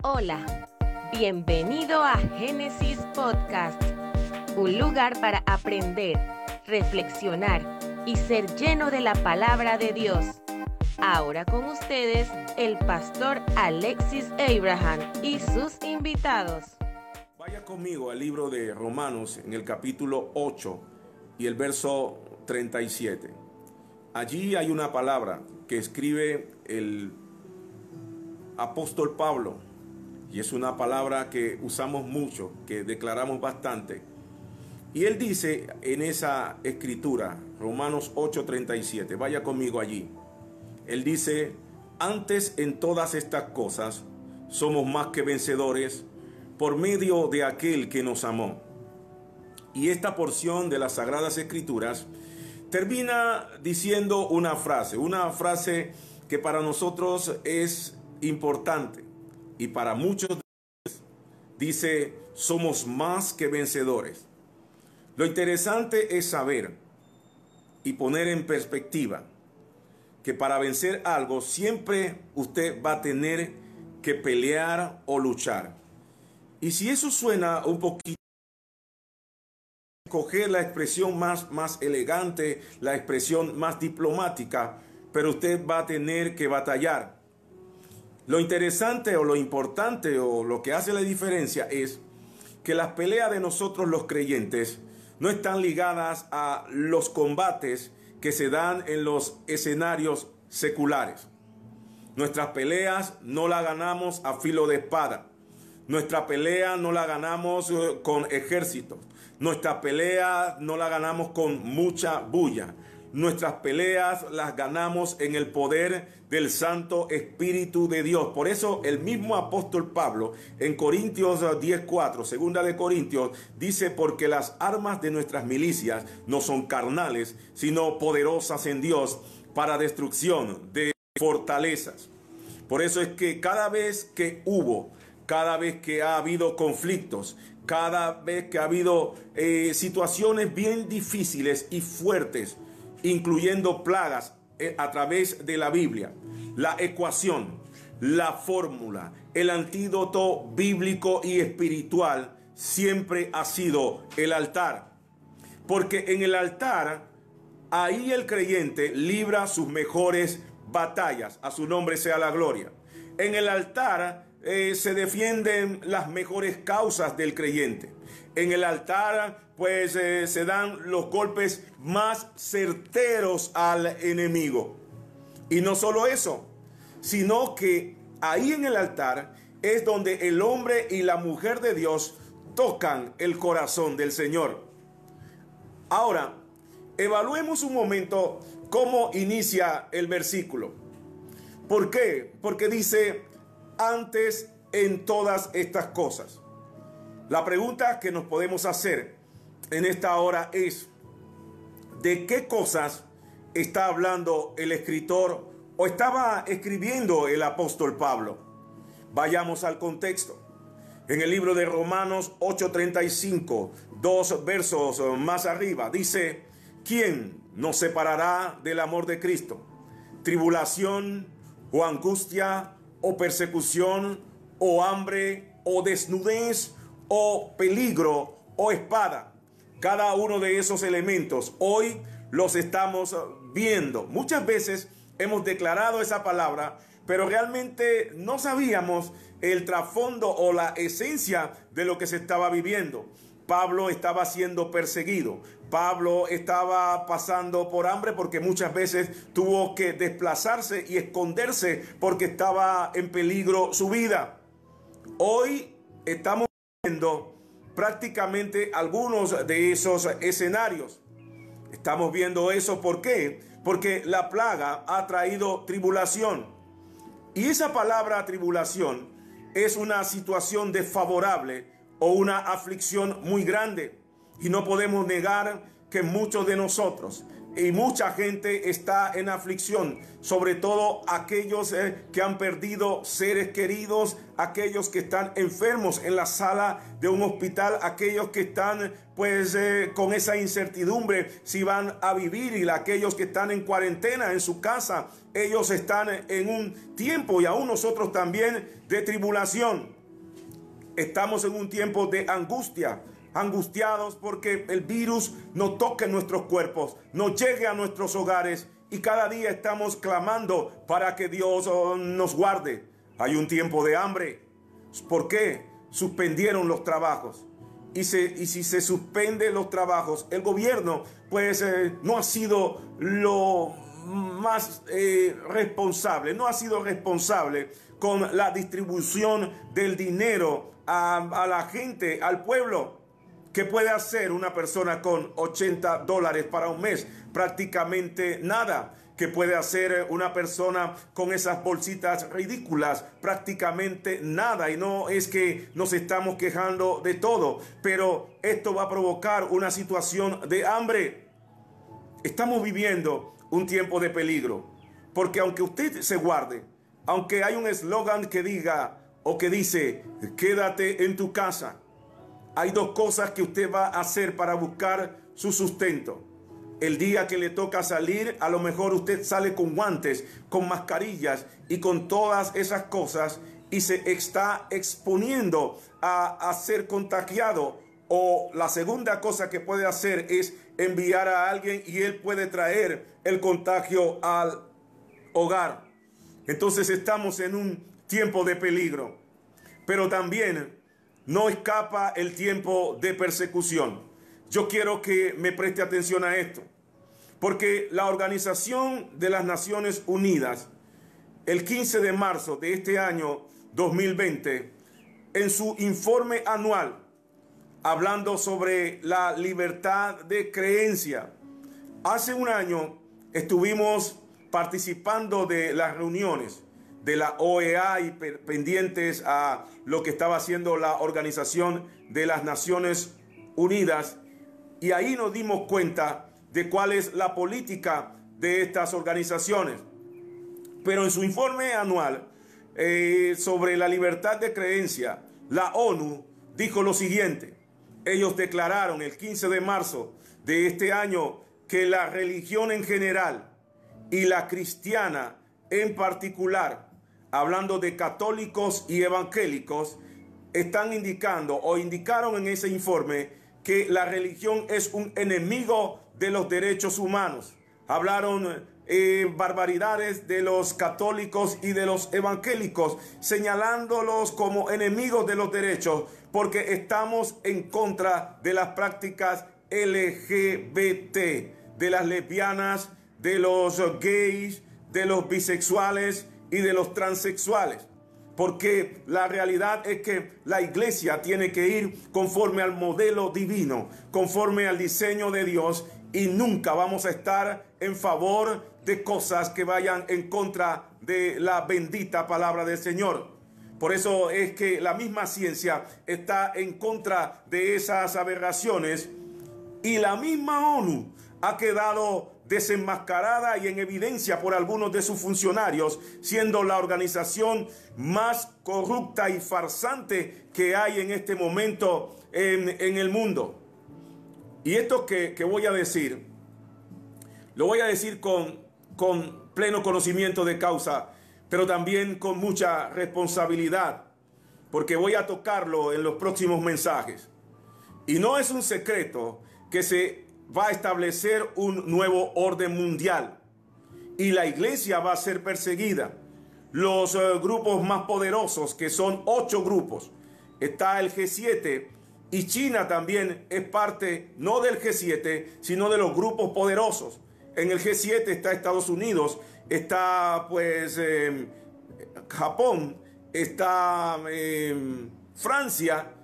Hola, bienvenido a Génesis Podcast, un lugar para aprender, reflexionar y ser lleno de la palabra de Dios. Ahora con ustedes el pastor Alexis Abraham y sus invitados. Vaya conmigo al libro de Romanos en el capítulo 8 y el verso 37. Allí hay una palabra que escribe el apóstol Pablo y es una palabra que usamos mucho, que declaramos bastante. Y él dice en esa escritura, Romanos 8:37, vaya conmigo allí. Él dice, antes en todas estas cosas somos más que vencedores por medio de aquel que nos amó. Y esta porción de las Sagradas Escrituras termina diciendo una frase, una frase que para nosotros es importante y para muchos dice, somos más que vencedores. Lo interesante es saber y poner en perspectiva que para vencer algo siempre usted va a tener que pelear o luchar. Y si eso suena un poquito, coger la expresión más, más elegante, la expresión más diplomática, pero usted va a tener que batallar. Lo interesante o lo importante o lo que hace la diferencia es que las peleas de nosotros los creyentes no están ligadas a los combates que se dan en los escenarios seculares. Nuestras peleas no las ganamos a filo de espada. Nuestra pelea no la ganamos eh, con ejércitos. Nuestra pelea no la ganamos con mucha bulla. Nuestras peleas las ganamos en el poder del Santo Espíritu de Dios. Por eso el mismo apóstol Pablo en Corintios 10:4, segunda de Corintios, dice, porque las armas de nuestras milicias no son carnales, sino poderosas en Dios para destrucción de fortalezas. Por eso es que cada vez que hubo, cada vez que ha habido conflictos, cada vez que ha habido eh, situaciones bien difíciles y fuertes, incluyendo plagas eh, a través de la Biblia. La ecuación, la fórmula, el antídoto bíblico y espiritual siempre ha sido el altar. Porque en el altar, ahí el creyente libra sus mejores batallas. A su nombre sea la gloria. En el altar eh, se defienden las mejores causas del creyente. En el altar, pues eh, se dan los golpes más certeros al enemigo. Y no solo eso, sino que ahí en el altar es donde el hombre y la mujer de Dios tocan el corazón del Señor. Ahora, evaluemos un momento cómo inicia el versículo. ¿Por qué? Porque dice, antes en todas estas cosas. La pregunta que nos podemos hacer en esta hora es, ¿de qué cosas está hablando el escritor o estaba escribiendo el apóstol Pablo? Vayamos al contexto. En el libro de Romanos 8:35, dos versos más arriba, dice, ¿quién nos separará del amor de Cristo? ¿Tribulación o angustia o persecución, o hambre, o desnudez, o peligro, o espada. Cada uno de esos elementos hoy los estamos viendo. Muchas veces hemos declarado esa palabra, pero realmente no sabíamos el trasfondo o la esencia de lo que se estaba viviendo. Pablo estaba siendo perseguido. Pablo estaba pasando por hambre porque muchas veces tuvo que desplazarse y esconderse porque estaba en peligro su vida. Hoy estamos viendo prácticamente algunos de esos escenarios. Estamos viendo eso ¿por qué? Porque la plaga ha traído tribulación. Y esa palabra tribulación es una situación desfavorable o una aflicción muy grande. Y no podemos negar que muchos de nosotros y mucha gente está en aflicción, sobre todo aquellos eh, que han perdido seres queridos, aquellos que están enfermos en la sala de un hospital, aquellos que están pues eh, con esa incertidumbre si van a vivir y aquellos que están en cuarentena en su casa, ellos están en un tiempo y aún nosotros también de tribulación. Estamos en un tiempo de angustia angustiados porque el virus no toque nuestros cuerpos, no llegue a nuestros hogares y cada día estamos clamando para que Dios oh, nos guarde. Hay un tiempo de hambre. ¿Por qué? Suspendieron los trabajos. Y, y si se suspende los trabajos, el gobierno pues eh, no ha sido lo más eh, responsable, no ha sido responsable con la distribución del dinero a la gente, al pueblo. ¿Qué puede hacer una persona con 80 dólares para un mes? Prácticamente nada. ¿Qué puede hacer una persona con esas bolsitas ridículas? Prácticamente nada. Y no es que nos estamos quejando de todo, pero esto va a provocar una situación de hambre. Estamos viviendo un tiempo de peligro. Porque aunque usted se guarde, aunque hay un eslogan que diga o que dice, quédate en tu casa, hay dos cosas que usted va a hacer para buscar su sustento. El día que le toca salir, a lo mejor usted sale con guantes, con mascarillas y con todas esas cosas y se está exponiendo a, a ser contagiado. O la segunda cosa que puede hacer es enviar a alguien y él puede traer el contagio al hogar. Entonces estamos en un tiempo de peligro. Pero también no escapa el tiempo de persecución. Yo quiero que me preste atención a esto, porque la Organización de las Naciones Unidas, el 15 de marzo de este año 2020, en su informe anual, hablando sobre la libertad de creencia, hace un año estuvimos participando de las reuniones de la OEA y pendientes a lo que estaba haciendo la Organización de las Naciones Unidas. Y ahí nos dimos cuenta de cuál es la política de estas organizaciones. Pero en su informe anual eh, sobre la libertad de creencia, la ONU dijo lo siguiente. Ellos declararon el 15 de marzo de este año que la religión en general y la cristiana en particular hablando de católicos y evangélicos, están indicando o indicaron en ese informe que la religión es un enemigo de los derechos humanos. Hablaron eh, barbaridades de los católicos y de los evangélicos, señalándolos como enemigos de los derechos, porque estamos en contra de las prácticas LGBT, de las lesbianas, de los gays, de los bisexuales, y de los transexuales. Porque la realidad es que la iglesia tiene que ir conforme al modelo divino, conforme al diseño de Dios y nunca vamos a estar en favor de cosas que vayan en contra de la bendita palabra del Señor. Por eso es que la misma ciencia está en contra de esas aberraciones y la misma ONU ha quedado desenmascarada y en evidencia por algunos de sus funcionarios, siendo la organización más corrupta y farsante que hay en este momento en, el mundo. Y esto que, voy a decir, lo voy a decir con, con pleno conocimiento de causa, pero también con mucha responsabilidad, porque voy a tocarlo en los próximos mensajes. Y no es un secreto que se va a establecer un nuevo orden mundial y la iglesia va a ser perseguida. Los eh, grupos más poderosos, que son ocho grupos, está el G7 y China también es parte no del G7, sino de los grupos poderosos. En el G7 está Estados Unidos, está pues em, Japón, está em, Francia,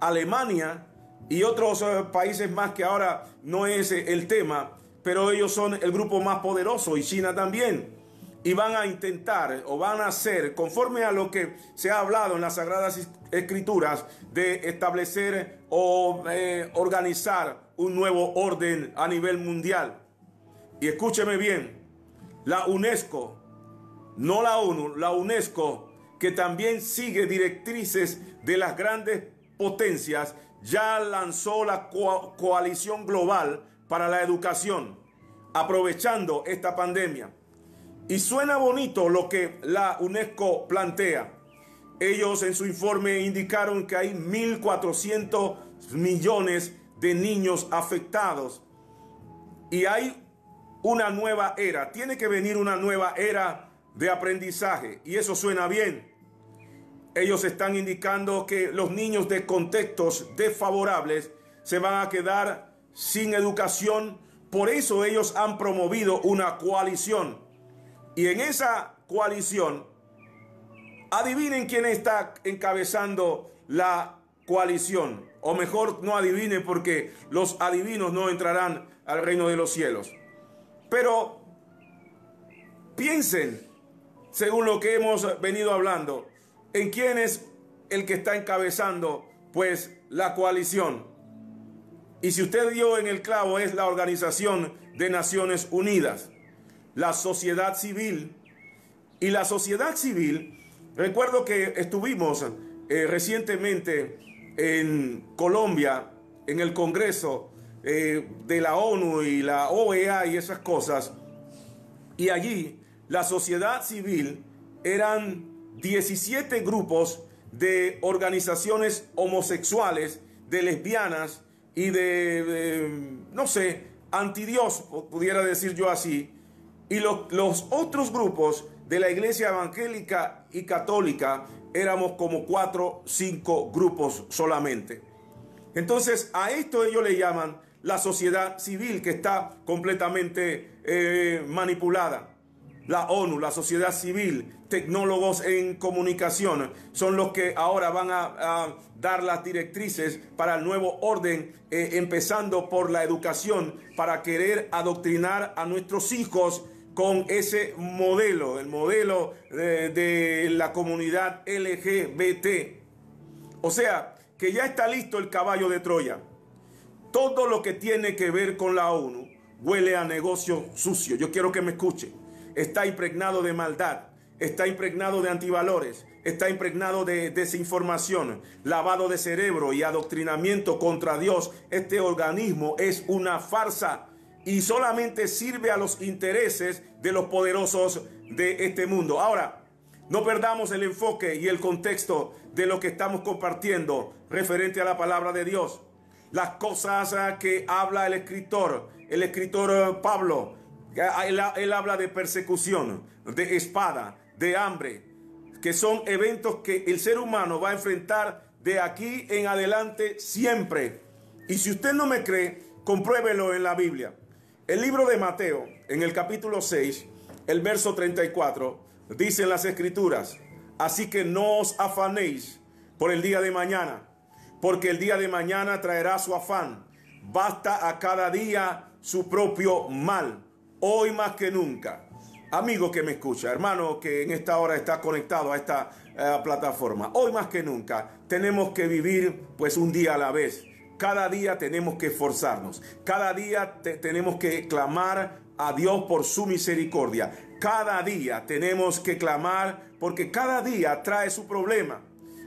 Alemania, y otros eh, países más que ahora no es eh, el tema, pero ellos son el grupo más poderoso y China también. Y van a intentar o van a hacer, conforme a lo que se ha hablado en las Sagradas Escrituras, de establecer o eh, organizar un nuevo orden a nivel mundial. y escúcheme bien, la UNESCO, no la ONU, la UNESCO, que también sigue directrices de las grandes potencias, ya lanzó la coalición global para la educación, aprovechando esta pandemia. Y suena bonito lo que la UNESCO plantea. Ellos en su informe indicaron que hay 1.400 millones de niños afectados y hay una nueva era. Tiene que venir una nueva era de aprendizaje y eso suena bien. Ellos están indicando que los niños de contextos desfavorables se van a quedar sin educación. Por eso ellos han promovido una coalición. Y en esa coalición, adivinen quién está encabezando la coalición. O mejor, no adivinen porque los adivinos no entrarán al reino de los cielos. Pero piensen, según lo que hemos venido hablando, en quién es el que está encabezando pues la coalición. Y si usted dio en el clavo es la Organización de Naciones Unidas, la sociedad civil. Y la sociedad civil, recuerdo que estuvimos eh, recientemente en Colombia, en el Congreso eh, de la ONU y la OEA y esas cosas, y allí la sociedad civil eran 17 grupos de organizaciones homosexuales, de lesbianas y de, no sé, antidios, pudiera decir yo así, y los, otros grupos de la iglesia evangélica y católica éramos como cuatro, cinco grupos solamente. Entonces a esto ellos le llaman la sociedad civil que está completamente eh, manipulada la ONU, la sociedad civil, tecnólogos en comunicación, son los que ahora van a, dar las directrices para el nuevo orden, eh, empezando por la educación, para querer adoctrinar a nuestros hijos con ese modelo, el modelo de, de la comunidad LGBT. O sea, que ya está listo el caballo de Troya. Todo lo que tiene que ver con la ONU huele a negocio sucio. Yo quiero que me escuche está impregnado de maldad, está impregnado de antivalores, está impregnado de desinformación, lavado de cerebro y adoctrinamiento contra Dios. Este organismo es una farsa y solamente sirve a los intereses de los poderosos de este mundo. Ahora, no perdamos el enfoque y el contexto de lo que estamos compartiendo referente a la palabra de Dios. Las cosas que habla el escritor, el escritor Pablo, él, habla de persecución, de espada, de hambre, que son eventos que el ser humano va a enfrentar de aquí en adelante siempre. Y si usted no me cree, compruébelo en la Biblia. El libro de Mateo, en el capítulo 6, el verso 34, dice en las escrituras, así que no os afanéis por el día de mañana, porque el día de mañana traerá su afán. Basta a cada día su propio mal hoy más que nunca. Amigo que me escucha, hermano que en esta hora está conectado a esta eh, plataforma, hoy más que nunca tenemos que vivir pues un día a la vez. Cada día tenemos que esforzarnos, cada día tenemos que clamar a Dios por su misericordia. Cada día tenemos que clamar porque cada día trae su problema.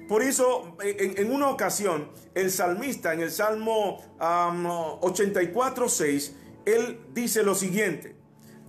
Por eso, en, una ocasión, el salmista en el Salmo 84, 6, él dice lo siguiente,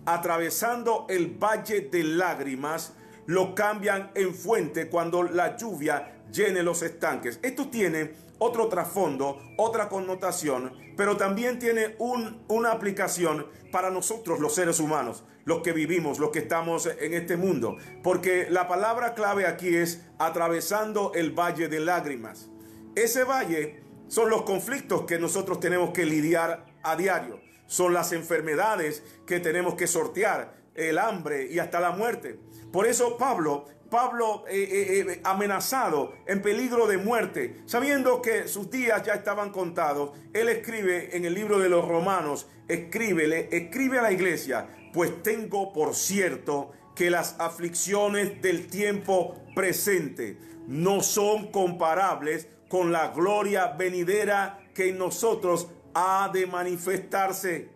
atravesando el valle de lágrimas, lo cambian en fuente cuando la lluvia llene los estanques. Esto tiene otro trasfondo, otra connotación, pero también tiene una aplicación para nosotros los seres humanos, los que vivimos, los que estamos en este mundo. Porque la palabra clave aquí es atravesando el valle de lágrimas. Ese valle son los conflictos que nosotros tenemos que lidiar a diario son las enfermedades que tenemos que sortear, el hambre y hasta la muerte. Por eso Pablo, Pablo eh, eh, eh, amenazado, en peligro de muerte, sabiendo que sus días ya estaban contados, él escribe en el libro de los Romanos, escríbele, escribe a la iglesia, pues tengo por cierto que las aflicciones del tiempo presente no son comparables con la gloria venidera que en nosotros ha de manifestarse.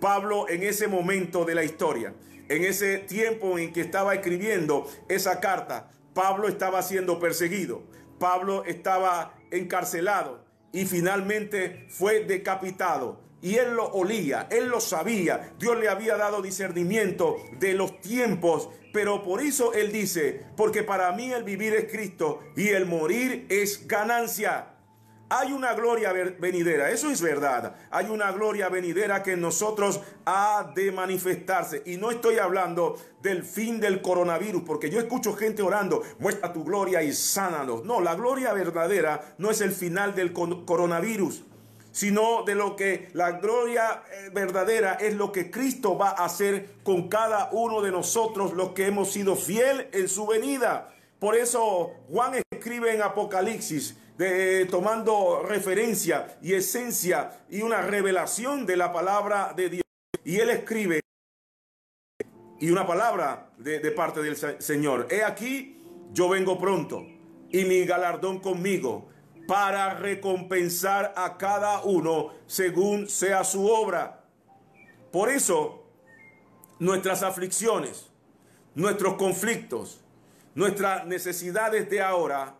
Pablo en ese momento de la historia, en ese tiempo en que estaba escribiendo esa carta, Pablo estaba siendo perseguido, Pablo estaba encarcelado y finalmente fue decapitado. Y él lo olía, él lo sabía, Dios le había dado discernimiento de los tiempos, pero por eso él dice, porque para mí el vivir es Cristo y el morir es ganancia. Hay una gloria venidera, eso es verdad. Hay una gloria venidera que en nosotros ha de manifestarse. Y no estoy hablando del fin del coronavirus, porque yo escucho gente orando, muestra tu gloria y sánanos. No, la gloria verdadera no es el final del coronavirus sino de lo que la gloria eh, verdadera es lo que Cristo va a hacer con cada uno de nosotros, los que hemos sido fiel en su venida. Por eso Juan escribe en Apocalipsis, tomando referencia y esencia y una revelación de la palabra de Dios. Y él escribe, y una palabra de, de parte del Señor, he aquí, yo vengo pronto, y mi galardón conmigo para recompensar a cada uno según sea su obra. Por eso, nuestras aflicciones, nuestros conflictos, nuestras necesidades de ahora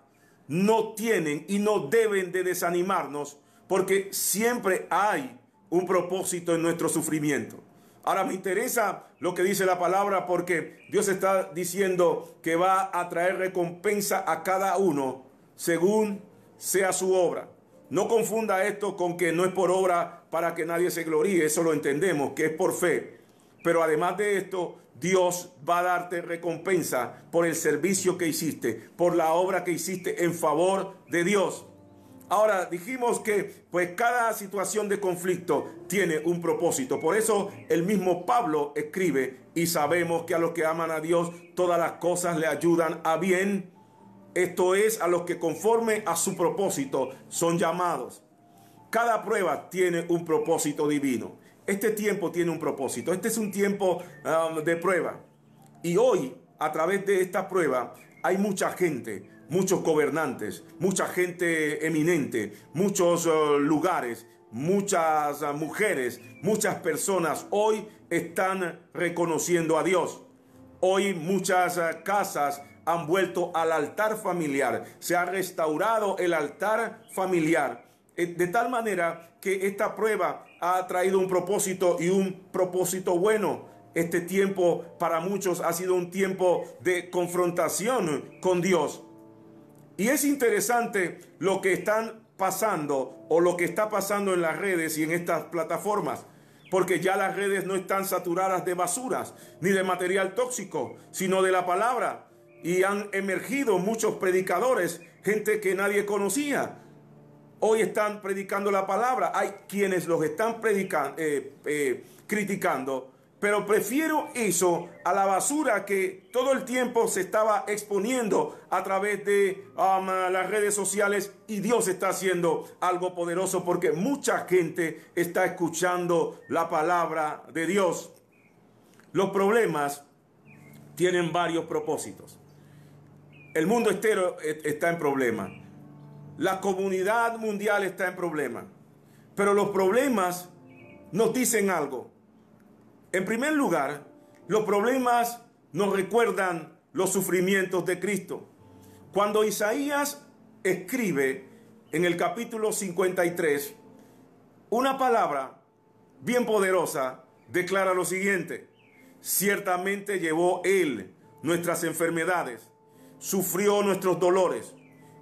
no tienen y no deben de desanimarnos porque siempre hay un propósito en nuestro sufrimiento. Ahora me interesa lo que dice la palabra porque Dios está diciendo que va a traer recompensa a cada uno según sea su obra. No confunda esto con que no es por obra para que nadie se gloríe, eso lo entendemos, que es por fe. Pero además de esto, Dios va a darte recompensa por el servicio que hiciste, por la obra que hiciste en favor de Dios. Ahora dijimos que pues cada situación de conflicto tiene un propósito. Por eso el mismo Pablo escribe y sabemos que a los que aman a Dios todas las cosas le ayudan a bien esto es a los que conforme a su propósito son llamados. Cada prueba tiene un propósito divino. Este tiempo tiene un propósito. Este es un tiempo um, de prueba. Y hoy, a través de esta prueba, hay mucha gente, muchos gobernantes, mucha gente eminente, muchos uh, lugares, muchas uh, mujeres, muchas personas hoy están reconociendo a Dios. Hoy muchas uh, casas han vuelto al altar familiar, se ha restaurado el altar familiar, eh, de tal manera que esta prueba ha traído un propósito y un propósito bueno. Este tiempo para muchos ha sido un tiempo de confrontación con Dios. Y es interesante lo que están pasando o lo que está pasando en las redes y en estas plataformas porque ya las redes no están saturadas de basuras ni de material tóxico, sino de la palabra y han emergido muchos predicadores, gente que nadie conocía. Hoy están predicando la palabra. Hay quienes los están eh, eh, criticando, pero prefiero eso a la basura que todo el tiempo se estaba exponiendo a través de um, las redes sociales y Dios está haciendo algo poderoso porque mucha gente está escuchando la palabra de Dios. Los problemas tienen varios propósitos. El mundo entero está en problema. La comunidad mundial está en problema. Pero los problemas nos dicen algo. En primer lugar, los problemas nos recuerdan los sufrimientos de Cristo. Cuando Isaías escribe en el capítulo 53, una palabra bien poderosa declara lo siguiente. Ciertamente llevó Él nuestras enfermedades sufrió nuestros dolores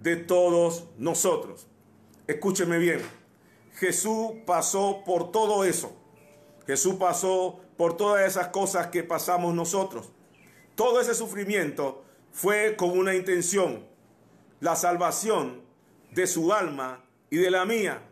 de todos nosotros. Escúcheme bien, Jesús pasó por todo eso. Jesús pasó por todas esas cosas que pasamos nosotros. Todo ese sufrimiento fue con una intención, la salvación de su alma y de la mía.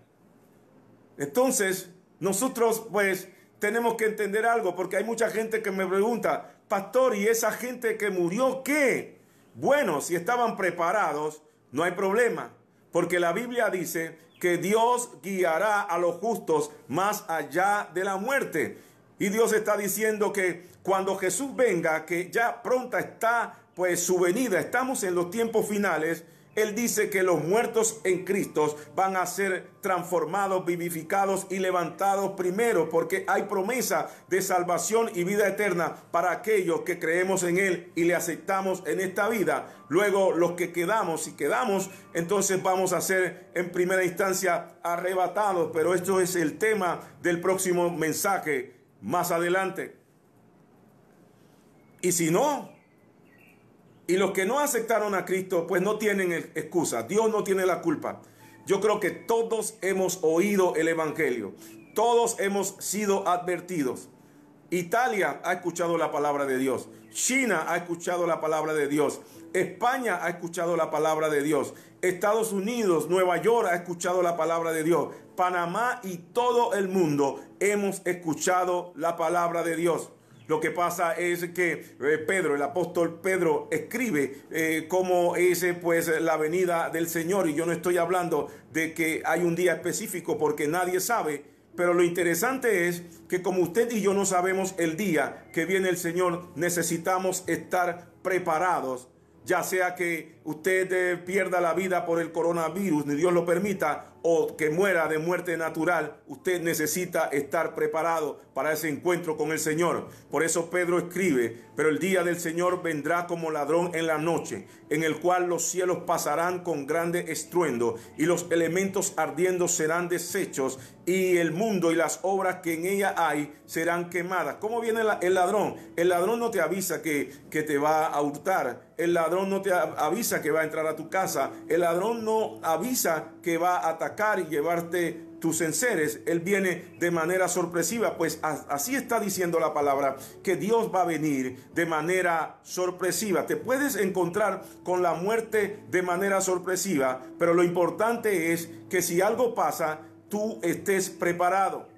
Entonces, nosotros pues tenemos que entender algo, porque hay mucha gente que me pregunta, pastor, ¿y esa gente que murió qué? Bueno, si estaban preparados, no hay problema, porque la Biblia dice que Dios guiará a los justos más allá de la muerte. Y Dios está diciendo que cuando Jesús venga, que ya pronta está pues su venida, estamos en los tiempos finales, él dice que los muertos en Cristo van a ser transformados, vivificados y levantados primero, porque hay promesa de salvación y vida eterna para aquellos que creemos en Él y le aceptamos en esta vida. Luego los que quedamos, si quedamos, entonces vamos a ser en primera instancia arrebatados, pero esto es el tema del próximo mensaje más adelante. Y si no, y los que no aceptaron a Cristo, pues no tienen excusa. Dios no tiene la culpa. Yo creo que todos hemos oído el Evangelio. Todos hemos sido advertidos. Italia ha escuchado la palabra de Dios. China ha escuchado la palabra de Dios. España ha escuchado la palabra de Dios. Estados Unidos, Nueva York ha escuchado la palabra de Dios. Panamá y todo el mundo hemos escuchado la palabra de Dios. Lo que pasa es que eh, Pedro, el apóstol Pedro, escribe eh, cómo es pues la venida del Señor. Y yo no estoy hablando de que hay un día específico porque nadie sabe. Pero lo interesante es que como usted y yo no sabemos el día que viene el Señor, necesitamos estar preparados ya sea que usted eh, pierda la vida por el coronavirus, ni Dios lo permita, o que muera de muerte natural, usted necesita estar preparado para ese encuentro con el Señor. Por eso Pedro escribe, pero el día del Señor vendrá como ladrón en la noche, en el cual los cielos pasarán con grande estruendo, y los elementos ardiendo serán deshechos, y el mundo y las obras que en ella hay serán quemadas. ¿Cómo viene el ladrón? El ladrón no te avisa que, que te va a hurtar, el ladrón no te avisa que va a entrar a tu casa, el ladrón no avisa que va a atacar y llevarte tus enseres. Él viene de manera sorpresiva, pues así está diciendo la palabra, que Dios va a venir de manera sorpresiva. Te puedes encontrar con la muerte de manera sorpresiva, pero lo importante es que si algo pasa, tú estés preparado.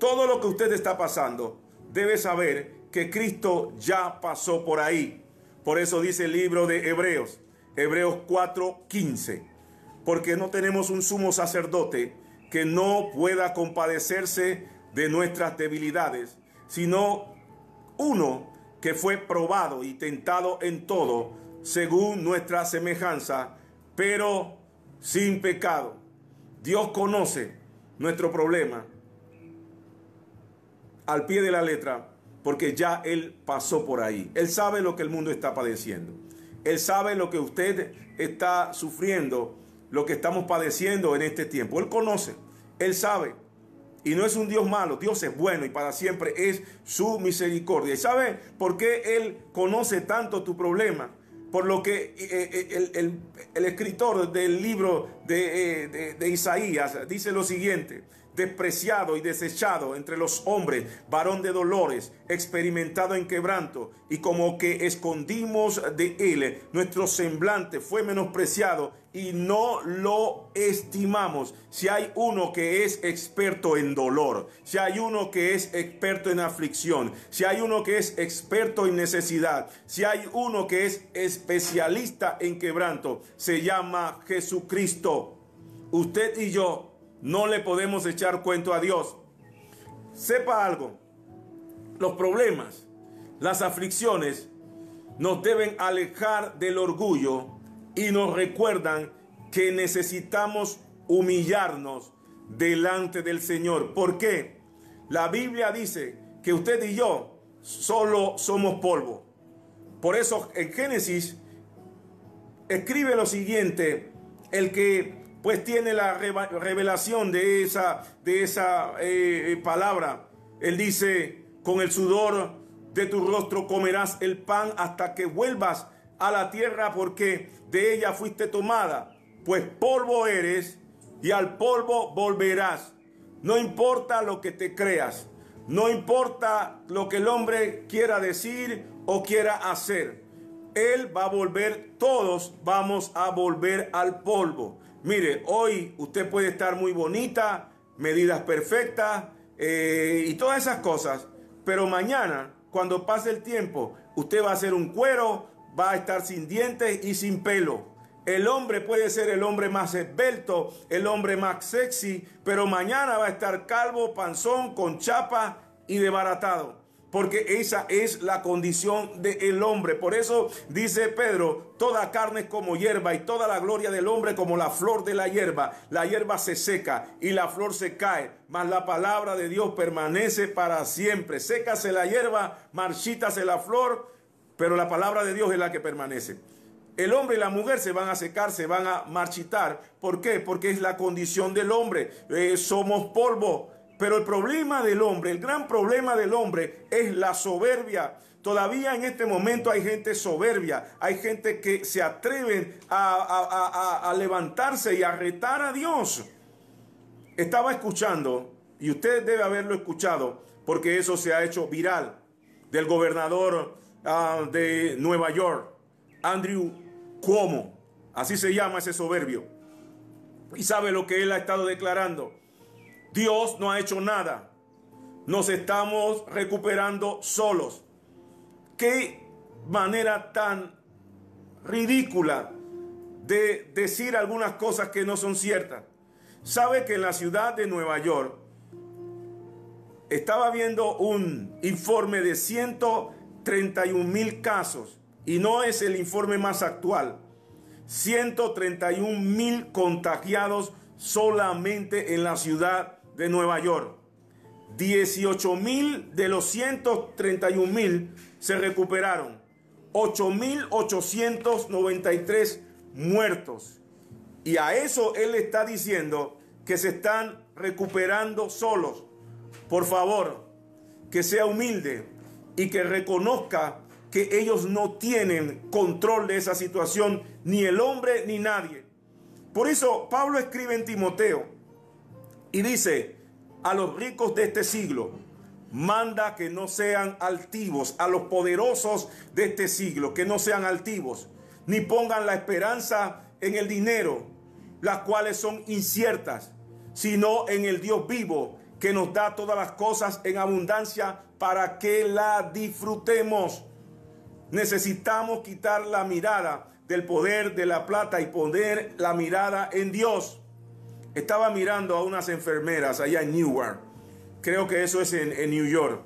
Todo lo que usted está pasando, debe saber que Cristo ya pasó por ahí. Por eso dice el libro de Hebreos, Hebreos 4:15 porque no tenemos un sumo sacerdote que no pueda compadecerse de nuestras debilidades, sino uno que fue probado y tentado en todo, según nuestra semejanza, pero sin pecado. Dios conoce nuestro problema al pie de la letra, porque ya Él pasó por ahí. Él sabe lo que el mundo está padeciendo. Él sabe lo que usted está sufriendo lo que estamos padeciendo en este tiempo. Él conoce, Él sabe. Y no es un Dios malo, Dios es bueno y para siempre es su misericordia. ¿Y sabe por qué Él conoce tanto tu problema? Por lo que eh, eh, el, escritor del libro de, eh, de Isaías dice lo siguiente, despreciado y desechado entre los hombres, varón de dolores, experimentado en quebranto, y como que escondimos de él, nuestro semblante fue menospreciado y no lo estimamos. Si hay uno que es experto en dolor, si hay uno que es experto en aflicción, si hay uno que es experto en necesidad, si hay uno que es especialista en quebranto, se llama Jesucristo. Usted y yo no le podemos echar cuento a Dios. Sepa algo, los problemas, las aflicciones nos deben alejar del orgullo y nos recuerdan que necesitamos humillarnos delante del Señor. ¿Por qué? La Biblia dice que usted y yo solo somos polvo. Por eso en Génesis escribe lo siguiente, el que pues tiene la revelación de esa, de esa eh, eh, palabra. Él dice, con el sudor de tu rostro comerás el pan hasta que vuelvas a la tierra porque de ella fuiste tomada, pues polvo eres y al polvo volverás. No importa lo que te creas, no importa lo que el hombre quiera decir o quiera hacer. Él va a volver, todos vamos a volver al polvo. Mire, hoy usted puede estar muy bonita, medidas perfectas, eh, y todas esas cosas. Pero mañana, cuando pase el tiempo, usted va a ser un cuero, va a estar sin dientes y sin pelo. El hombre puede ser el hombre más esbelto, el hombre más sexy, pero mañana va a estar calvo, panzón, con chapa y desbaratado. Porque esa es la condición del hombre. Por eso dice Pedro, toda carne es como hierba y toda la gloria del hombre como la flor de la hierba. La hierba se seca y la flor se cae, mas la palabra de Dios permanece para siempre. Sécase la hierba, marchítase la flor, pero la palabra de Dios es la que permanece. El hombre y la mujer se van a secar, se van a marchitar. ¿Por qué? Porque es la condición del hombre. Eh, somos polvo. Pero el problema del hombre, el gran problema del hombre es la soberbia. Todavía en este momento hay gente soberbia, hay gente que se atreven a, levantarse y a retar a Dios. Estaba escuchando, y usted debe haberlo escuchado, porque eso se ha hecho viral, del gobernador uh, de Nueva York, Andrew Cuomo, así se llama ese soberbio. Y sabe lo que él ha estado declarando. Dios no ha hecho nada. Nos estamos recuperando solos. Qué manera tan ridícula de decir algunas cosas que no son ciertas. Sabe que en la ciudad de Nueva York estaba viendo un informe de 131 mil casos y no es el informe más actual. 131 mil contagiados solamente en la ciudad de Nueva York. 18 mil de los 131 mil se recuperaron. 8.893 muertos. Y a eso él está diciendo que se están recuperando solos. Por favor, que sea humilde y que reconozca que ellos no tienen control de esa situación, ni el hombre ni nadie. Por eso Pablo escribe en Timoteo y dice a los ricos de este siglo, manda que no sean altivos, a los poderosos de este siglo, que no sean altivos, ni pongan la esperanza en el dinero, las cuales son inciertas, sino en el Dios vivo, que nos da todas las cosas en abundancia para que la disfrutemos. Necesitamos quitar la mirada del poder de la plata y poner la mirada en Dios. Estaba mirando a unas enfermeras allá en Newark, creo que eso es en, en New York,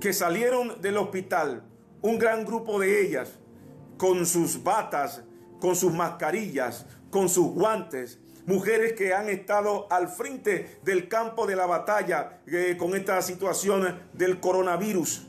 que salieron del hospital, un gran grupo de ellas, con sus batas, con sus mascarillas, con sus guantes, mujeres que han estado al frente del campo de la batalla eh, con esta situación del coronavirus.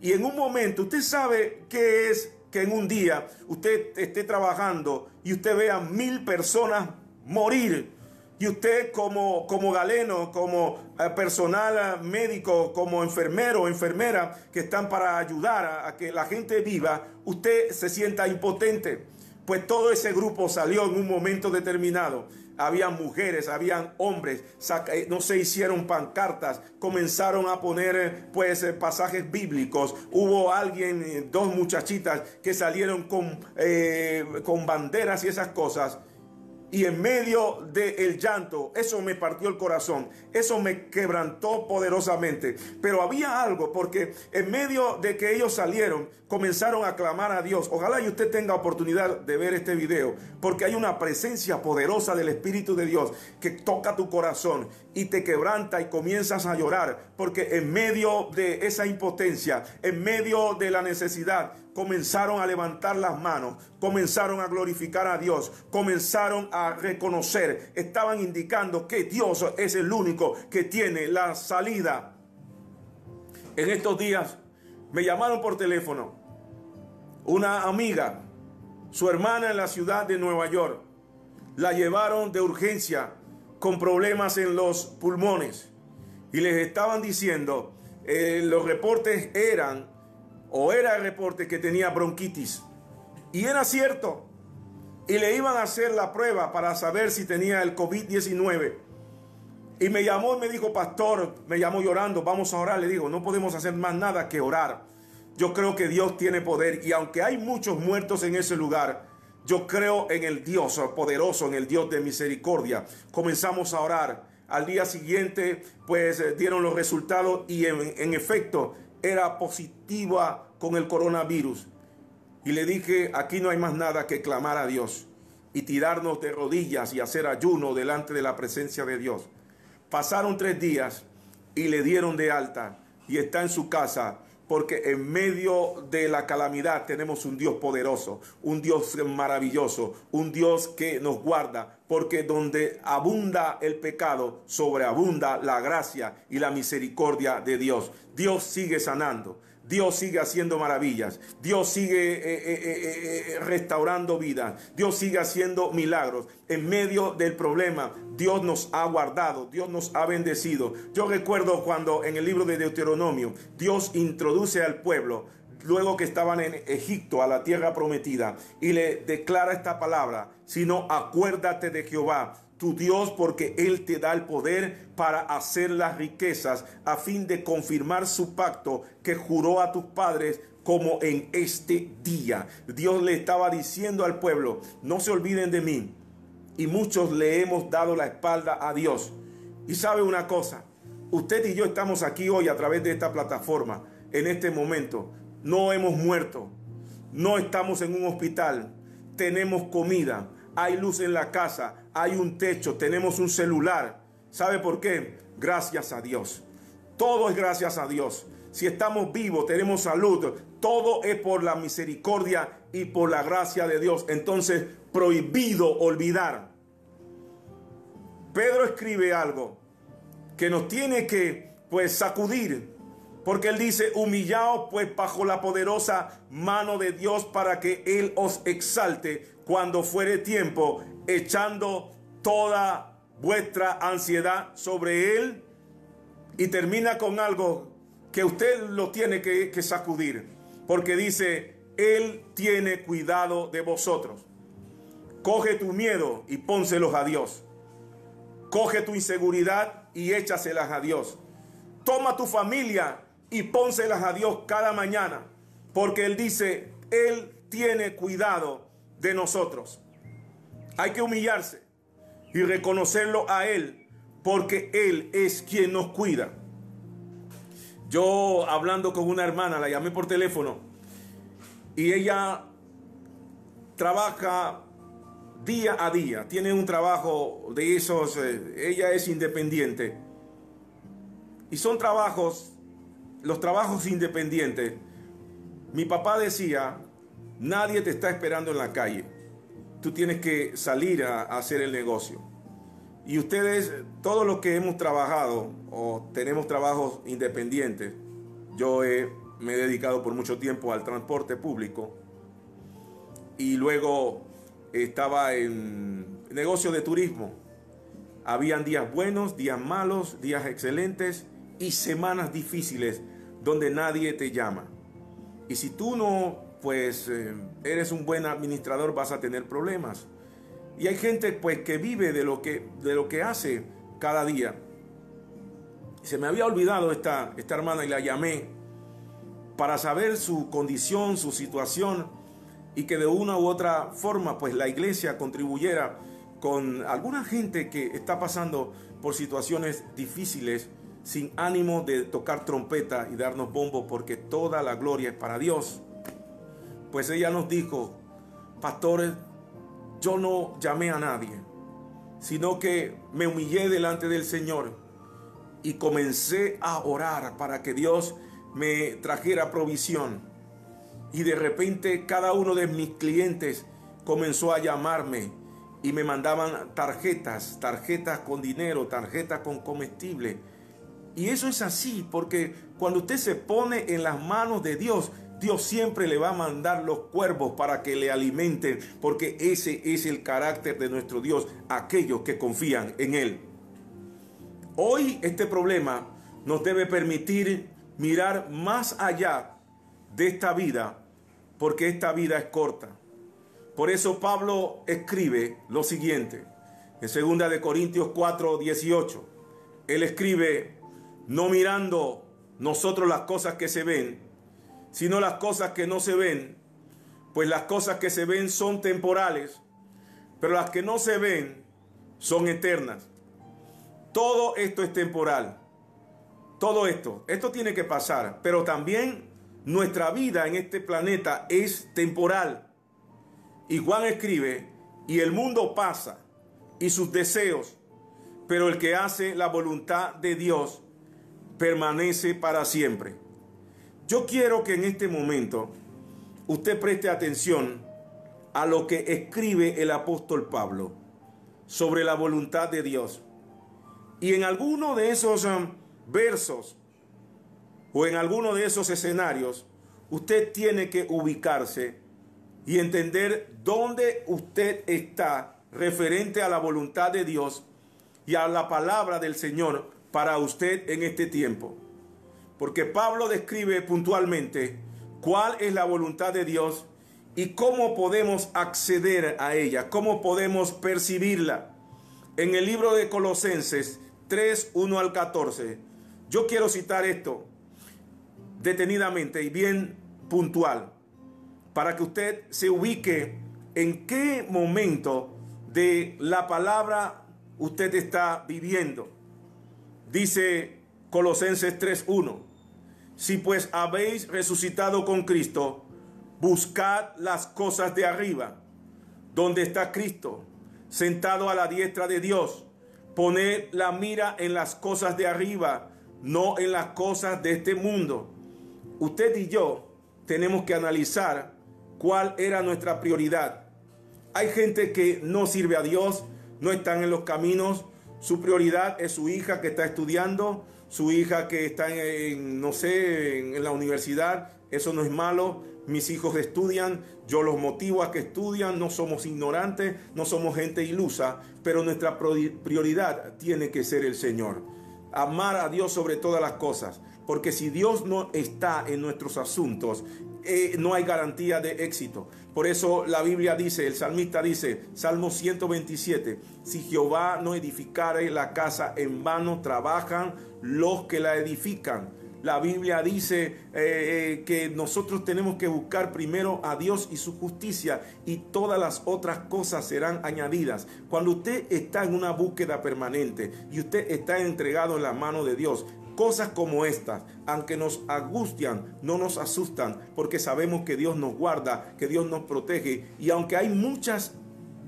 Y en un momento, usted sabe qué es que en un día usted esté trabajando y usted vea mil personas morir. Y usted como, como galeno, como eh, personal médico, como enfermero o enfermera que están para ayudar a, que la gente viva, usted se sienta impotente. Pues todo ese grupo salió en un momento determinado habían mujeres, habían hombres, eh, no se hicieron pancartas, comenzaron a poner eh, pues eh, pasajes bíblicos. Hubo alguien, dos muchachitas que salieron con, con banderas y esas cosas y en medio del llanto, eso me partió el corazón, eso me quebrantó poderosamente. Pero había algo, porque en medio de que ellos salieron, comenzaron a clamar a Dios. Ojalá y usted tenga oportunidad de ver este video, porque hay una presencia poderosa del Espíritu de Dios que toca tu corazón y te quebranta y comienzas a llorar, porque en medio de esa impotencia, en medio de la necesidad, comenzaron a levantar las manos, comenzaron a glorificar a Dios, comenzaron a reconocer, estaban indicando que Dios es el único que tiene la salida. En estos días me llamaron por teléfono una amiga, su hermana en la ciudad de Nueva York, la llevaron de urgencia con problemas en los pulmones y les estaban diciendo, eh, los reportes eran o era el reporte que tenía bronquitis. Y era cierto. Y le iban a hacer la prueba para saber si tenía el COVID-19. Y me llamó y me dijo, pastor, me llamó llorando, vamos a orar. Le digo, no podemos hacer más nada que orar. Yo creo que Dios tiene poder. Y aunque hay muchos muertos en ese lugar, yo creo en el Dios poderoso, en el Dios de misericordia. Comenzamos a orar Al día siguiente, pues eh, dieron los resultados y en, en efecto era positiva con el coronavirus. Y le dije, aquí no hay más nada que clamar a Dios y tirarnos de rodillas y hacer ayuno delante de la presencia de Dios. Pasaron tres días y le dieron de alta y está en su casa porque en medio de la calamidad tenemos un Dios poderoso, un Dios maravilloso, un Dios que nos guarda, porque donde abunda el pecado, sobreabunda la gracia y la misericordia de Dios. Dios sigue sanando. Dios sigue haciendo maravillas. Dios sigue eh, eh, eh, restaurando vidas. Dios sigue haciendo milagros. En medio del problema, Dios nos ha guardado. Dios nos ha bendecido. Yo recuerdo cuando en el libro de Deuteronomio, Dios introduce al pueblo, luego que estaban en Egipto, a la tierra prometida, y le declara esta palabra, sino acuérdate de Jehová tu Dios porque Él te da el poder para hacer las riquezas a fin de confirmar su pacto que juró a tus padres como en este día. Dios le estaba diciendo al pueblo, no se olviden de mí. Y muchos le hemos dado la espalda a Dios. Y sabe una cosa, usted y yo estamos aquí hoy a través de esta plataforma, en este momento. No hemos muerto, no estamos en un hospital, tenemos comida, hay luz en la casa, hay un techo, tenemos un celular. ¿Sabe por qué? Gracias a Dios. Todo es gracias a Dios. Si estamos vivos, tenemos salud, todo es por la misericordia y por la gracia de Dios. Entonces, prohibido olvidar. Pedro escribe algo que nos tiene que, pues, sacudir. Porque él dice, humillaos pues bajo la poderosa mano de Dios para que Él os exalte cuando fuere tiempo, echando toda vuestra ansiedad sobre Él. Y termina con algo que usted lo tiene que, sacudir. Porque dice, Él tiene cuidado de vosotros. Coge tu miedo y pónselos a Dios. Coge tu inseguridad y échaselas a Dios. Toma tu familia y pónselas a Dios cada mañana. Porque Él dice, Él tiene cuidado de nosotros. Hay que humillarse y reconocerlo a Él, porque Él es quien nos cuida. Yo hablando con una hermana, la llamé por teléfono, y ella trabaja día a día, tiene un trabajo de esos, eh, ella es independiente, y son trabajos, los trabajos independientes. Mi papá decía Nadie te está esperando en la calle. Tú tienes que salir a, hacer el negocio. Y ustedes, todos los que hemos trabajado o tenemos trabajos independientes, yo me he dedicado por mucho tiempo al transporte público y luego estaba en negocio de turismo. Habían días buenos, días malos, días excelentes y semanas difíciles donde nadie te llama. Y si tú no pues eh, eres un buen administrador, vas a tener problemas. Y hay gente pues que vive de lo que, de lo que hace cada día. Se me había olvidado esta, esta hermana y la llamé para saber su condición, su situación y que de una u otra forma pues la iglesia contribuyera con alguna gente que está pasando por situaciones difíciles sin ánimo de tocar trompeta y darnos bombo porque toda la gloria es para Dios. Pues ella nos dijo, pastores, yo no llamé a nadie, sino que me humillé delante del Señor y comencé a orar para que Dios me trajera provisión. Y de repente cada uno de mis clientes comenzó a llamarme y me mandaban tarjetas, tarjetas con dinero, tarjetas con comestible. Y eso es así, porque cuando usted se pone en las manos de Dios, Dios siempre le va a mandar los cuervos para que le alimenten, porque ese es el carácter de nuestro Dios, aquellos que confían en Él. Hoy este problema nos debe permitir mirar más allá de esta vida, porque esta vida es corta. Por eso Pablo escribe lo siguiente, en 2 de Corintios 4, 18. Él escribe, no mirando nosotros las cosas que se ven, sino las cosas que no se ven, pues las cosas que se ven son temporales, pero las que no se ven son eternas. todo esto es temporal. Todo esto, esto tiene que pasar, pero también nuestra vida en este planeta es temporal. Y Juan escribe, y el mundo pasa, y sus deseos, pero el que hace la voluntad de Dios permanece para siempre. Yo quiero que en este momento usted preste atención a lo que escribe el apóstol Pablo sobre la voluntad de Dios. Y en alguno de esos um, versos o en alguno de esos escenarios, usted tiene que ubicarse y entender dónde usted está referente a la voluntad de Dios y a la palabra del Señor para usted en este tiempo. Porque Pablo describe puntualmente cuál es la voluntad de Dios y cómo podemos acceder a ella, cómo podemos percibirla. En el libro de Colosenses 3, 1 al 14, yo quiero citar esto detenidamente y bien puntual para que usted se ubique en qué momento de la palabra usted está viviendo. Dice Colosenses 3.1, si pues habéis resucitado con Cristo, buscad las cosas de arriba, donde está Cristo, sentado a la diestra de Dios. Poned la mira en las cosas de arriba, no en las cosas de este mundo. Usted y yo tenemos que analizar cuál era nuestra prioridad. Hay gente que no sirve a Dios, no están en los caminos, su prioridad es su hija que está estudiando, su hija que está en, no sé, en, la universidad, eso no es malo. Mis hijos estudian, yo los motivo a que estudian, no somos ignorantes, no somos gente ilusa, pero nuestra prioridad tiene que ser el Señor. Amar a Dios sobre todas las cosas, porque si Dios no está en nuestros asuntos, eh, no hay garantía de éxito. Por eso la Biblia dice, el salmista dice, Salmo 127, si Jehová no edificare la casa, en vano trabajan los que la edifican. La Biblia dice eh, eh, que nosotros tenemos que buscar primero a Dios y su justicia y todas las otras cosas serán añadidas. Cuando usted está en una búsqueda permanente y usted está entregado en la mano de Dios, cosas como estas, aunque nos angustian, no nos asustan, porque sabemos que Dios nos guarda, que Dios nos protege. Y aunque hay muchas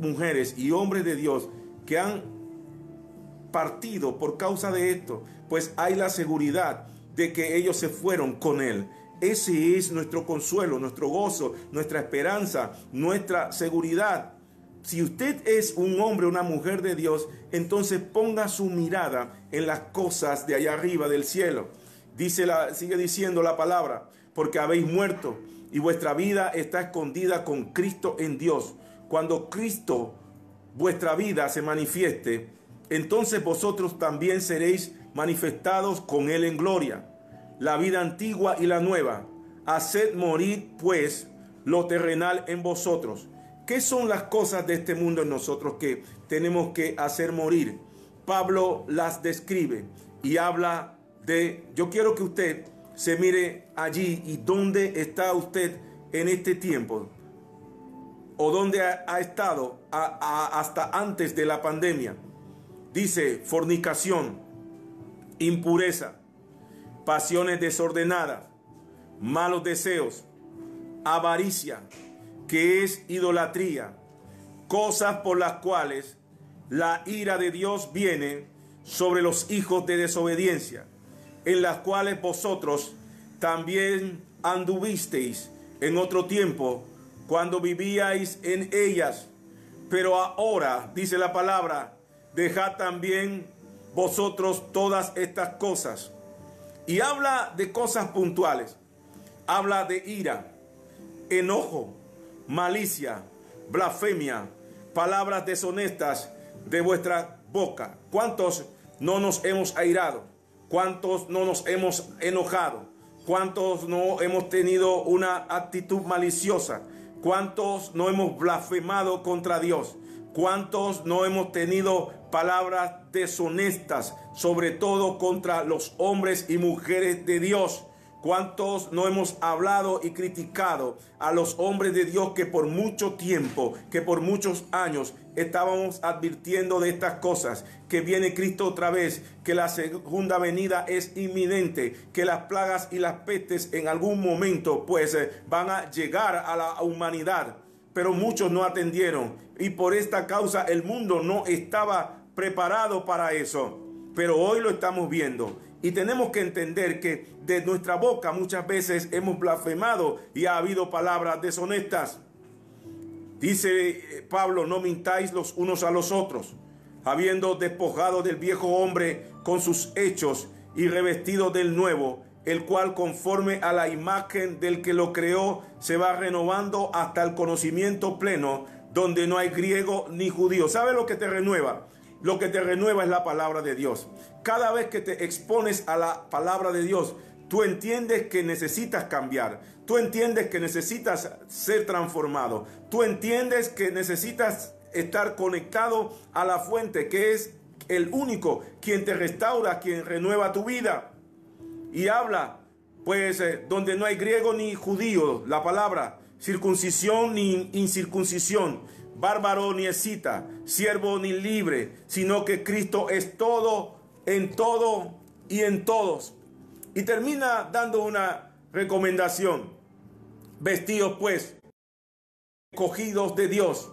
mujeres y hombres de Dios que han partido por causa de esto, pues hay la seguridad de que ellos se fueron con Él. Ese es nuestro consuelo, nuestro gozo, nuestra esperanza, nuestra seguridad. Si usted es un hombre una mujer de Dios, entonces ponga su mirada en las cosas de allá arriba del cielo. Dice la, sigue diciendo la palabra, porque habéis muerto y vuestra vida está escondida con Cristo en Dios. Cuando Cristo, vuestra vida, se manifieste, entonces vosotros también seréis manifestados con Él en gloria. La vida antigua y la nueva. Haced morir, pues, lo terrenal en vosotros. ¿Qué son las cosas de este mundo en nosotros que tenemos que hacer morir? Pablo las describe y habla de, yo quiero que usted se mire allí y dónde está usted en este tiempo o dónde ha, estado hasta antes de la pandemia. Dice fornicación, impureza, pasiones desordenadas, malos deseos, avaricia, que es idolatría, cosas por las cuales la ira de Dios viene sobre los hijos de desobediencia, en las cuales vosotros también anduvisteis en otro tiempo cuando vivíais en ellas. Pero ahora, dice la palabra, dejad también vosotros todas estas cosas. Y habla de cosas puntuales. Habla de ira, enojo, malicia, blasfemia, palabras deshonestas de vuestra boca. ¿Cuántos no nos hemos airado? ¿Cuántos no nos hemos enojado? ¿Cuántos no hemos tenido una actitud maliciosa? ¿Cuántos no hemos blasfemado contra Dios? ¿Cuántos no hemos tenido palabras deshonestas, sobre todo contra los hombres y mujeres de Dios? ¿Cuántos no hemos hablado y criticado a los hombres de Dios que por mucho tiempo, que por muchos años estábamos advirtiendo de estas cosas? Que viene Cristo otra vez, que la segunda venida es inminente, que las plagas y las pestes en algún momento pues eh, van a llegar a la humanidad. Pero muchos no atendieron y por esta causa el mundo no estaba preparado para eso. Pero hoy lo estamos viendo y tenemos que entender que de nuestra boca muchas veces hemos blasfemado y ha habido palabras deshonestas. Dice eh, Pablo, no mintáis los unos a los otros, habiendo despojado del viejo hombre con sus hechos y revestido del nuevo, el cual conforme a la imagen del que lo creó se va renovando hasta el conocimiento pleno, donde no hay griego ni judío. ¿Sabe lo que te renueva? Lo que te renueva es la palabra de Dios. Cada vez que te expones a la palabra de Dios, tú entiendes que necesitas cambiar. Tú entiendes que necesitas ser transformado. Tú entiendes que necesitas estar conectado a la fuente, que es el único quien te restaura, quien renueva tu vida. Y habla, pues, eh, donde no hay griego ni judío, la palabra, circuncisión ni incircuncisión bárbaro ni escita, siervo ni libre, sino que Cristo es todo, en todo y en todos. Y termina dando una recomendación. Vestidos pues, cogidos de Dios,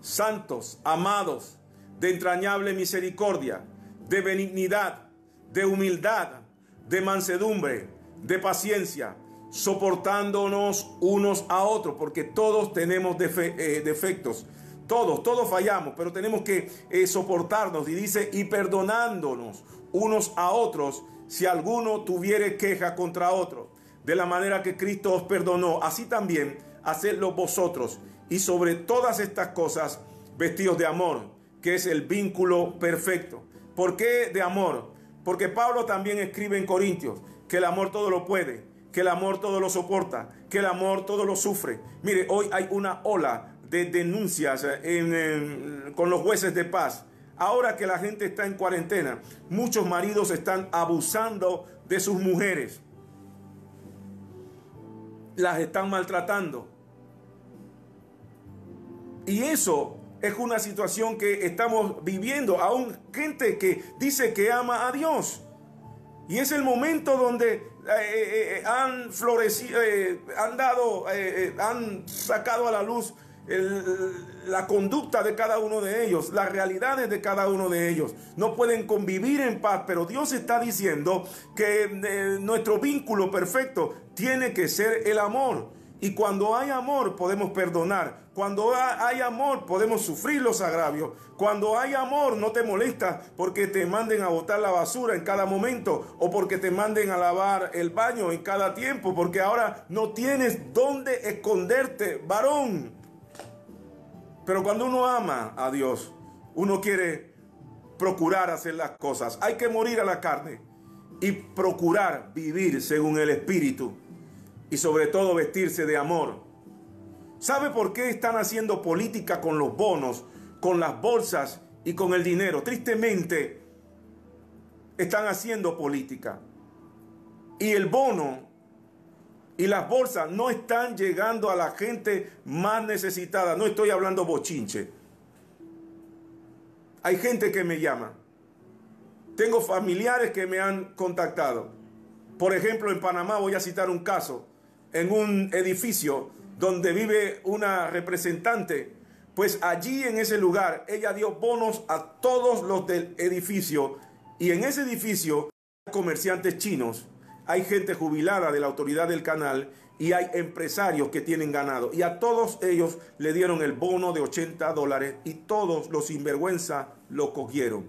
santos, amados, de entrañable misericordia, de benignidad, de humildad, de mansedumbre, de paciencia, soportándonos unos a otros, porque todos tenemos eh, defectos todos, todos fallamos, pero tenemos que eh, soportarnos. Y dice, y perdonándonos unos a otros si alguno tuviere queja contra otro. De la manera que Cristo os perdonó, así también hacedlo vosotros. Y sobre todas estas cosas, vestidos de amor, que es el vínculo perfecto. ¿Por qué de amor? Porque Pablo también escribe en Corintios que el amor todo lo puede, que el amor todo lo soporta, que el amor todo lo sufre. Mire, hoy hay una ola de denuncias con los jueces de paz. Ahora que la gente está en cuarentena, muchos maridos están abusando de sus mujeres. Las están maltratando. Y eso es una situación que estamos viviendo. Aún gente que dice que ama a Dios. Y es el momento donde eh, eh, eh, han florecido, han dado, han sacado a la luz la conducta de cada uno de ellos, las realidades de cada uno de ellos. No pueden convivir en paz, pero Dios está diciendo que eh, nuestro vínculo perfecto tiene que ser el amor. Y cuando hay amor podemos perdonar. Cuando hay amor podemos sufrir los agravios. Cuando hay amor no te molesta porque te manden a botar la basura en cada momento o porque te manden a lavar el baño en cada tiempo porque ahora no tienes dónde esconderte, varón. Pero cuando uno ama a Dios, uno quiere procurar hacer las cosas. Hay que morir a la carne y procurar vivir según el Espíritu y sobre todo vestirse de amor. ¿Sabe por qué están haciendo política con los bonos, con las bolsas y con el dinero? Tristemente, están haciendo política. Y el bono y las bolsas no están llegando a la gente más necesitada. No estoy hablando bochinche. Hay gente que me llama. Tengo familiares que me han contactado. Por ejemplo, en Panamá voy a citar un caso. En un edificio donde vive una representante, pues allí en ese lugar ella dio bonos a todos los del edificio y en ese edificio comerciantes chinos hay gente jubilada de la autoridad del canal y hay empresarios que tienen ganado. Y a todos ellos le dieron el bono de 80 dólares y todos los sinvergüenza lo cogieron.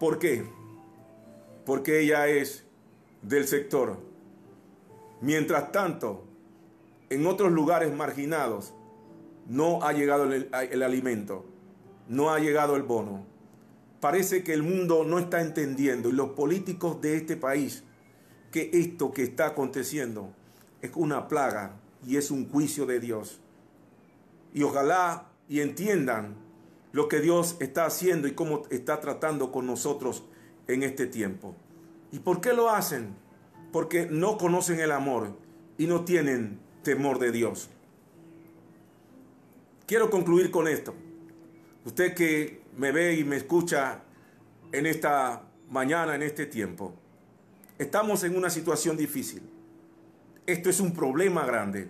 ¿Por qué? Porque ella es del sector. Mientras tanto, en otros lugares marginados no ha llegado el, el alimento, no ha llegado el bono parece que el mundo no está entendiendo y los políticos de este país que esto que está aconteciendo es una plaga y es un juicio de Dios. Y ojalá y entiendan lo que Dios está haciendo y cómo está tratando con nosotros en este tiempo. ¿Y por qué lo hacen? Porque no conocen el amor y no tienen temor de Dios. Quiero concluir con esto. Usted que me ve y me escucha en esta mañana, en este tiempo, estamos en una situación difícil. Esto es un problema grande.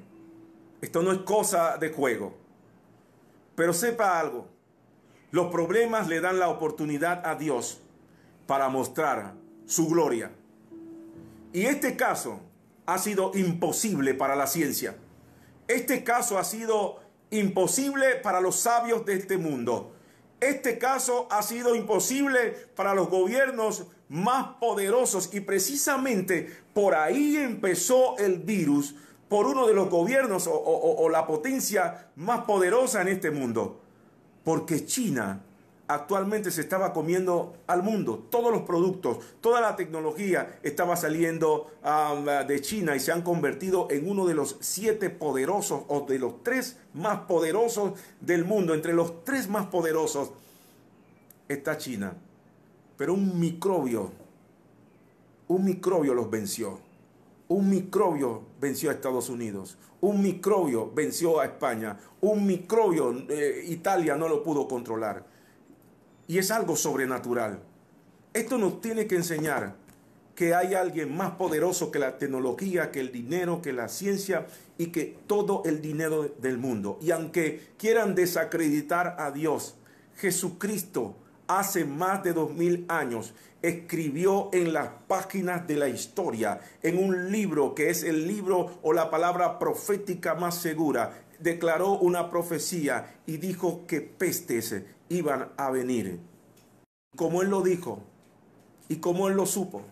Esto no es cosa de juego. Pero sepa algo, los problemas le dan la oportunidad a Dios para mostrar su gloria. Y este caso ha sido imposible para la ciencia. Este caso ha sido imposible para los sabios de este mundo. Este caso ha sido imposible para los gobiernos más poderosos y precisamente por ahí empezó el virus, por uno de los gobiernos o, o la potencia más poderosa en este mundo. Porque China actualmente se estaba comiendo al mundo. Todos los productos, toda la tecnología estaba saliendo um, de China y se han convertido en uno de los siete poderosos o de los tres más poderosos del mundo. Entre los tres más poderosos está China. Pero un microbio, un microbio los venció. Un microbio venció a Estados Unidos. Un microbio venció a España. Un microbio eh, Italia no lo pudo controlar y es algo sobrenatural. Esto nos tiene que enseñar que hay alguien más poderoso que la tecnología, que el dinero, que la ciencia y que todo el dinero del mundo. Y aunque quieran desacreditar a Dios, Jesucristo hace más de dos mil años escribió en las páginas de la historia, en un libro que es el libro o la palabra profética más segura, declaró una profecía y dijo que pestes iban a venir. Como Él lo dijo y como Él lo supo,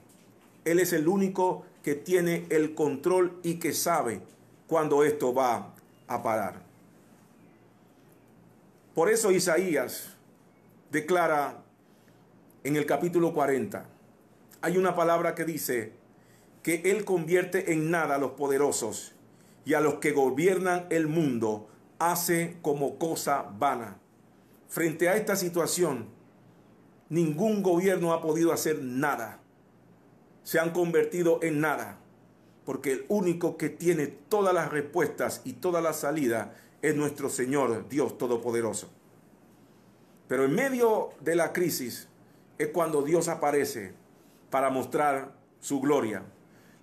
Él es el único que tiene el control y que sabe cuándo esto va a parar. Por eso Isaías declara en el capítulo 40, hay una palabra que dice que Él convierte en nada a los poderosos y a los que gobiernan el mundo hace como cosa vana. Frente a esta situación, ningún gobierno ha podido hacer nada. Se han convertido en nada, porque el único que tiene todas las respuestas y toda la salida es nuestro Señor Dios Todopoderoso. Pero en medio de la crisis es cuando Dios aparece para mostrar su gloria.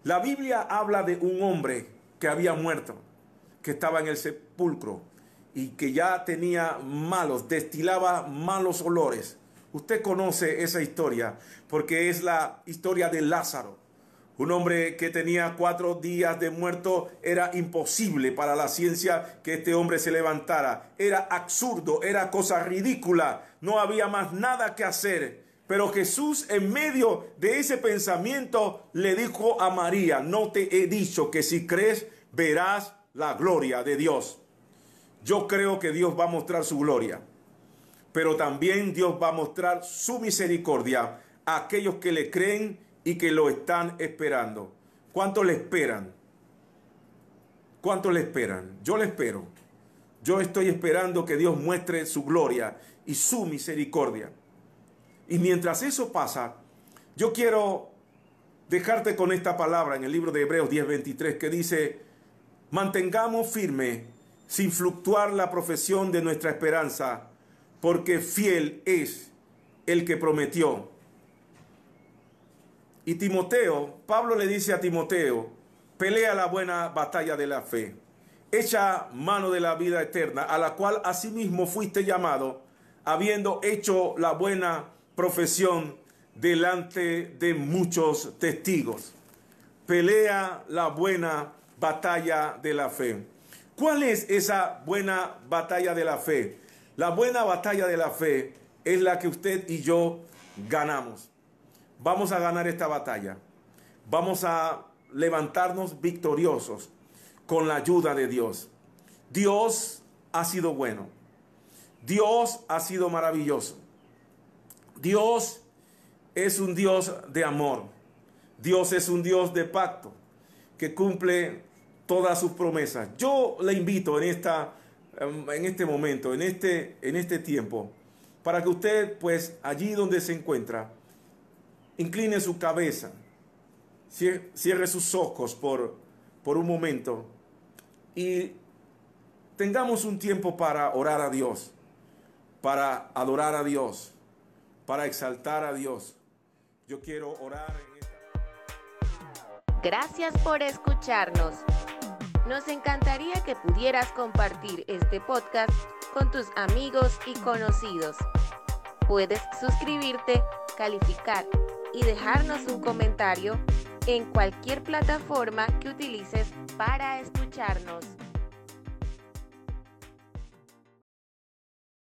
La Biblia habla de un hombre que había muerto, que estaba en el sepulcro y que ya tenía malos, destilaba malos olores. Usted conoce esa historia porque es la historia de Lázaro. Un hombre que tenía cuatro días de muerto era imposible para la ciencia que este hombre se levantara. Era absurdo, era cosa ridícula. No había más nada que hacer. Pero Jesús en medio de ese pensamiento le dijo a María, no te he dicho que si crees verás la gloria de Dios. Yo creo que Dios va a mostrar su gloria, pero también Dios va a mostrar su misericordia a aquellos que le creen y que lo están esperando. ¿Cuánto le esperan? ¿Cuánto le esperan? Yo le espero. Yo estoy esperando que Dios muestre su gloria y su misericordia. Y mientras eso pasa, yo quiero dejarte con esta palabra en el libro de Hebreos 10:23 que dice, mantengamos firme sin fluctuar la profesión de nuestra esperanza, porque fiel es el que prometió. Y Timoteo, Pablo le dice a Timoteo, pelea la buena batalla de la fe, echa mano de la vida eterna, a la cual asimismo fuiste llamado, habiendo hecho la buena profesión delante de muchos testigos. Pelea la buena batalla de la fe. ¿Cuál es esa buena batalla de la fe? La buena batalla de la fe es la que usted y yo ganamos. Vamos a ganar esta batalla. Vamos a levantarnos victoriosos con la ayuda de Dios. Dios ha sido bueno. Dios ha sido maravilloso. Dios es un Dios de amor. Dios es un Dios de pacto que cumple todas sus promesas. Yo le invito en, esta, em, en este momento, en este, en este tiempo, para que usted, pues allí donde se encuentra, incline su cabeza, cierre sus ojos por, por un momento y tengamos un tiempo para orar a Dios, para adorar a Dios, para exaltar a Dios. Yo quiero orar en esta... Gracias por escucharnos. Nos encantaría que pudieras compartir este podcast con tus amigos y conocidos. Puedes suscribirte, calificar y dejarnos un comentario en cualquier plataforma que utilices para escucharnos.